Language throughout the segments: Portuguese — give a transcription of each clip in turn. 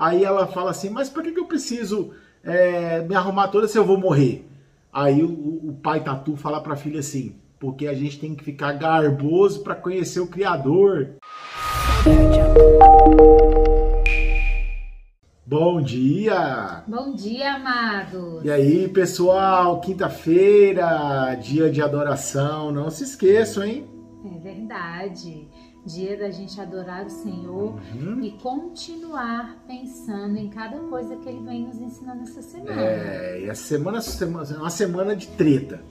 Aí ela fala assim, mas por que, que eu preciso é, me arrumar toda se eu vou morrer? Aí o, o pai Tatu fala para a filha assim, porque a gente tem que ficar garboso para conhecer o Criador. Bom dia! Bom dia, amados! E aí, pessoal, quinta-feira, dia de adoração, não se esqueçam, hein? É verdade. Dia da gente adorar o Senhor uhum. e continuar pensando em cada coisa que Ele vem nos ensinando essa semana. É, e a semana, é uma semana de treta.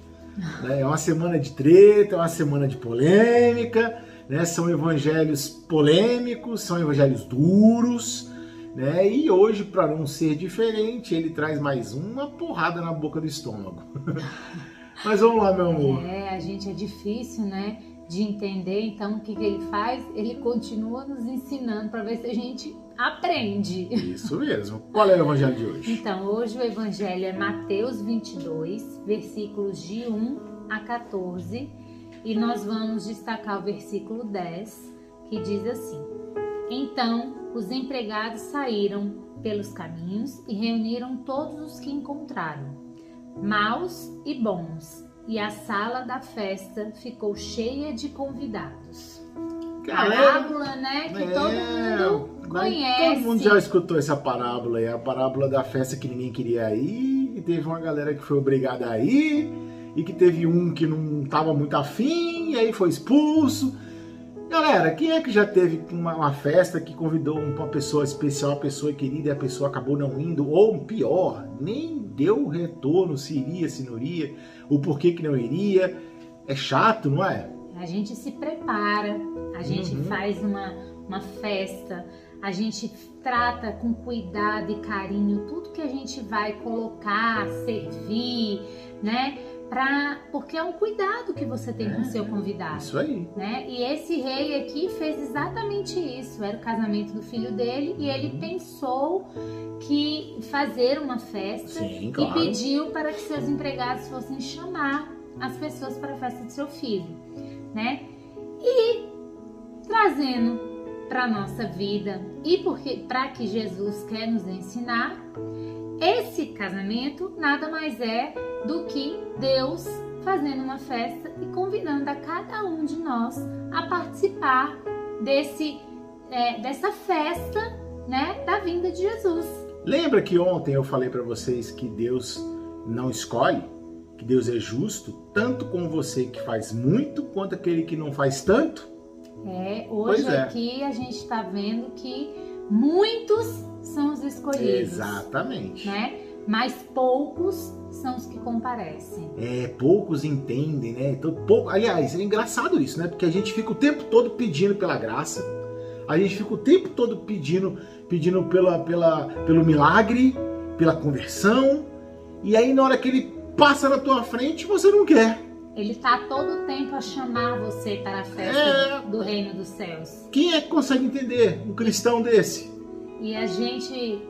Né? É uma semana de treta, é uma semana de polêmica, né? São evangelhos polêmicos, são evangelhos duros, né? E hoje, para não ser diferente, ele traz mais uma porrada na boca do estômago. Mas vamos lá, meu amor. É, a gente é difícil, né? De entender, então o que, que ele faz? Ele continua nos ensinando para ver se a gente aprende. Isso mesmo. Qual é o evangelho de hoje? Então, hoje o evangelho é Mateus 22, versículos de 1 a 14, e nós vamos destacar o versículo 10, que diz assim: Então os empregados saíram pelos caminhos e reuniram todos os que encontraram, maus e bons, e a sala da festa ficou cheia de convidados. Parábola, né? Que é, todo mundo conhece. Todo mundo já escutou essa parábola aí, a parábola da festa que ninguém queria ir, e teve uma galera que foi obrigada a ir, e que teve um que não estava muito afim, e aí foi expulso. Galera, quem é que já teve uma, uma, festa que convidou uma pessoa especial, uma pessoa querida e a pessoa acabou não indo? Ou pior, nem deu retorno se iria, se não iria, o porquê que não iria. É chato, não é? A gente se prepara, a gente uhum. faz uma, uma festa, a gente trata com cuidado e carinho tudo que a gente vai colocar, servir, né? Pra, porque é um cuidado que você tem é, com o seu convidado. Isso aí. Né? E esse rei aqui fez exatamente isso. Era o casamento do filho dele e ele uhum. pensou que fazer uma festa Sim, claro. e pediu para que seus empregados fossem chamar as pessoas para a festa do seu filho, né? E trazendo para nossa vida e porque para que Jesus quer nos ensinar, esse casamento nada mais é do que Deus fazendo uma festa e convidando a cada um de nós a participar desse, é, dessa festa né, da vinda de Jesus. Lembra que ontem eu falei para vocês que Deus não escolhe? Que Deus é justo, tanto com você que faz muito, quanto aquele que não faz tanto? É, hoje é. aqui a gente está vendo que muitos são os escolhidos. Exatamente. Né? Mas poucos são os que comparecem. É, poucos entendem, né? Então, pouco... Aliás, é engraçado isso, né? Porque a gente fica o tempo todo pedindo pela graça, a gente fica o tempo todo pedindo, pedindo pela, pela, pelo milagre, pela conversão, e aí na hora que ele passa na tua frente, você não quer. Ele está todo o tempo a chamar você para a festa é... do reino dos céus. Quem é que consegue entender um cristão desse? E a gente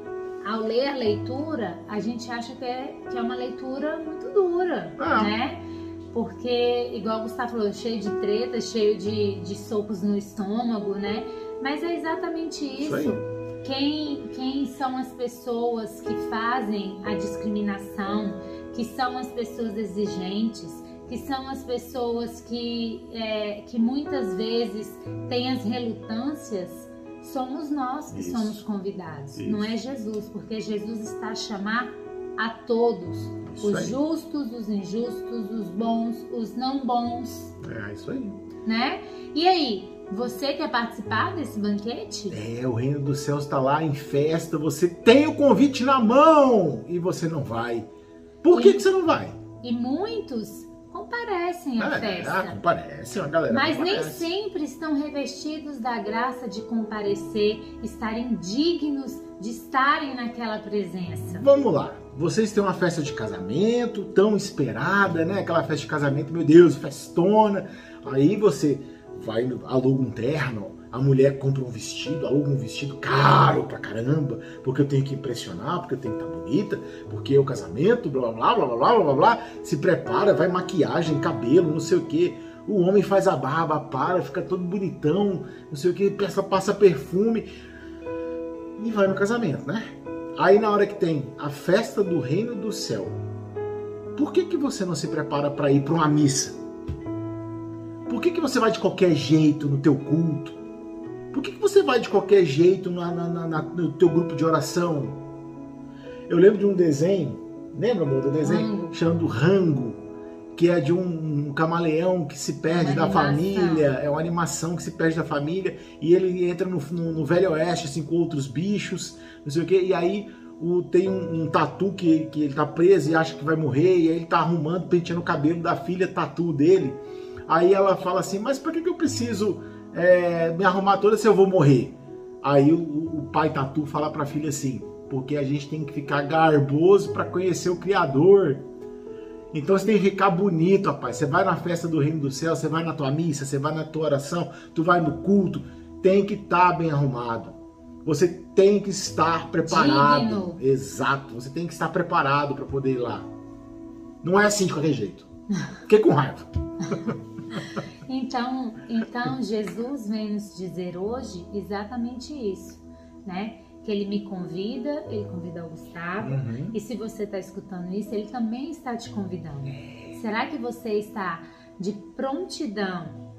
ao ler a leitura, a gente acha que é, que é uma leitura muito dura, ah. né? Porque, igual o Gustavo falou, cheio de treta, cheio de, de socos no estômago, né? Mas é exatamente isso. isso quem, quem são as pessoas que fazem a discriminação, que são as pessoas exigentes, que são as pessoas que, é, que muitas vezes têm as relutâncias somos nós que Isso. somos convidados, Isso. não é Jesus, porque Jesus está a chamar a todos, isso os aí. justos, os injustos, os bons, os não bons. É isso aí. Né? E aí, você quer participar desse banquete? É, o reino dos céus está lá em festa, você tem o convite na mão e você não vai. Por e, que, que você não vai? E muitos comparecem à é, festa. Ah, comparecem, a galera Mas comparece. nem sempre estão revestidos da graça de comparecer, estarem dignos de estarem naquela presença. Vamos lá. Vocês têm uma festa de casamento tão esperada, né? Aquela festa de casamento, meu Deus, festona. Aí você vai, aluga um terno, a mulher compra um vestido, aluga um vestido caro pra caramba, porque eu tenho que impressionar, porque eu tenho que estar tá bonita, porque é o casamento, blá blá blá blá blá blá blá, se prepara, vai maquiagem, cabelo, não sei o que. O homem faz a barba, para, fica todo bonitão, não sei o que, passa, passa perfume. e vai no casamento, né? Aí na hora que tem a festa do reino do céu, por que, que você não se prepara para ir para uma missa? Por que, que você vai de qualquer jeito no teu culto? Por que, que você vai de qualquer jeito na, na, na, no teu grupo de oração? Eu lembro de um desenho, lembra, amor, do desenho? Rango. Chamado Rango, que é de um, um camaleão que se perde da família, é uma animação que se perde da família, e ele entra no, no, no Velho Oeste, assim, com outros bichos, não sei o quê, e aí o, tem um, um, tatu que, que ele tá preso e acha que vai morrer, e aí ele tá arrumando, penteando o cabelo da filha tatu dele. Aí ela fala assim, mas por que, que eu preciso é, me arrumar toda se eu vou morrer? Aí o, o pai tatu fala pra filha assim, porque a gente tem que ficar garboso para conhecer o Criador. Então você tem que ficar bonito, rapaz. Você vai na festa do reino do céu, você vai na tua missa, você vai na tua oração, tu vai no culto, tem que estar tá bem arrumado. Você tem que estar preparado. Digno. Exato, você tem que estar preparado para poder ir lá. Não é assim de qualquer jeito. Fiquei com raiva. então, então Jesus vem nos dizer hoje exatamente isso, né? Que ele me convida, ele convida o Gustavo, uhum. e se você está escutando isso, ele também está te convidando. Será que você está de prontidão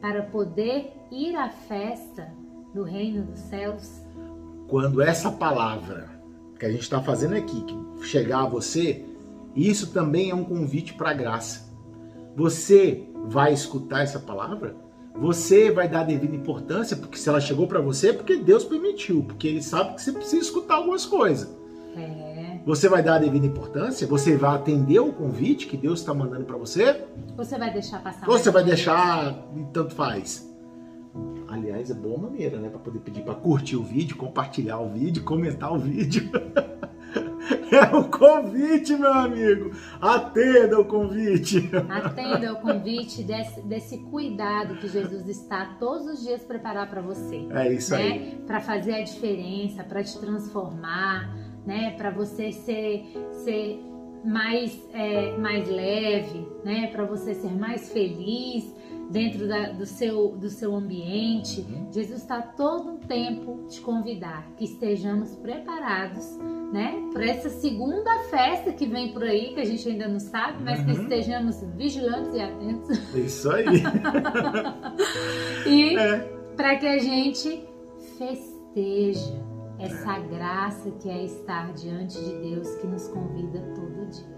para poder ir à festa do reino dos céus? Quando essa palavra que a gente está fazendo aqui que chegar a você, isso também é um convite para a graça. Você vai escutar essa palavra? Você vai dar devida importância, porque se ela chegou para você, é porque Deus permitiu, porque Ele sabe que você precisa escutar algumas coisas. É. Você vai dar a devida importância? Você vai atender o convite que Deus está mandando para você? Você vai deixar passar? Ou você vai deixar, tanto faz. Aliás, é boa maneira, né? Para poder pedir para curtir o vídeo, compartilhar o vídeo, comentar o vídeo. É o convite, meu amigo. Atenda o convite. Atenda o convite desse, desse cuidado que Jesus está todos os dias preparar para você. É isso né? aí. Para fazer a diferença, para te transformar, né? Para você ser, ser mais, é, mais leve, né? Para você ser mais feliz dentro da, do, seu, do seu ambiente. Uhum. Jesus está todo o tempo te convidar que estejamos preparados, né, para essa segunda festa que vem por aí, que a gente ainda não sabe, mas uhum. que estejamos vigilantes e atentos. Isso aí. e é. para que a gente festeje essa graça que é estar diante de Deus que nos convida todo dia.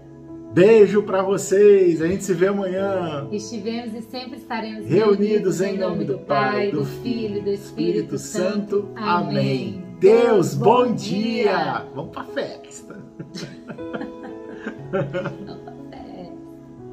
Beijo para vocês. A gente se vê amanhã. Estivemos e sempre estaremos reunidos, em nome do Pai, do Filho e do Espírito Santo. Amém. Deus, bom dia. Vamos para festa.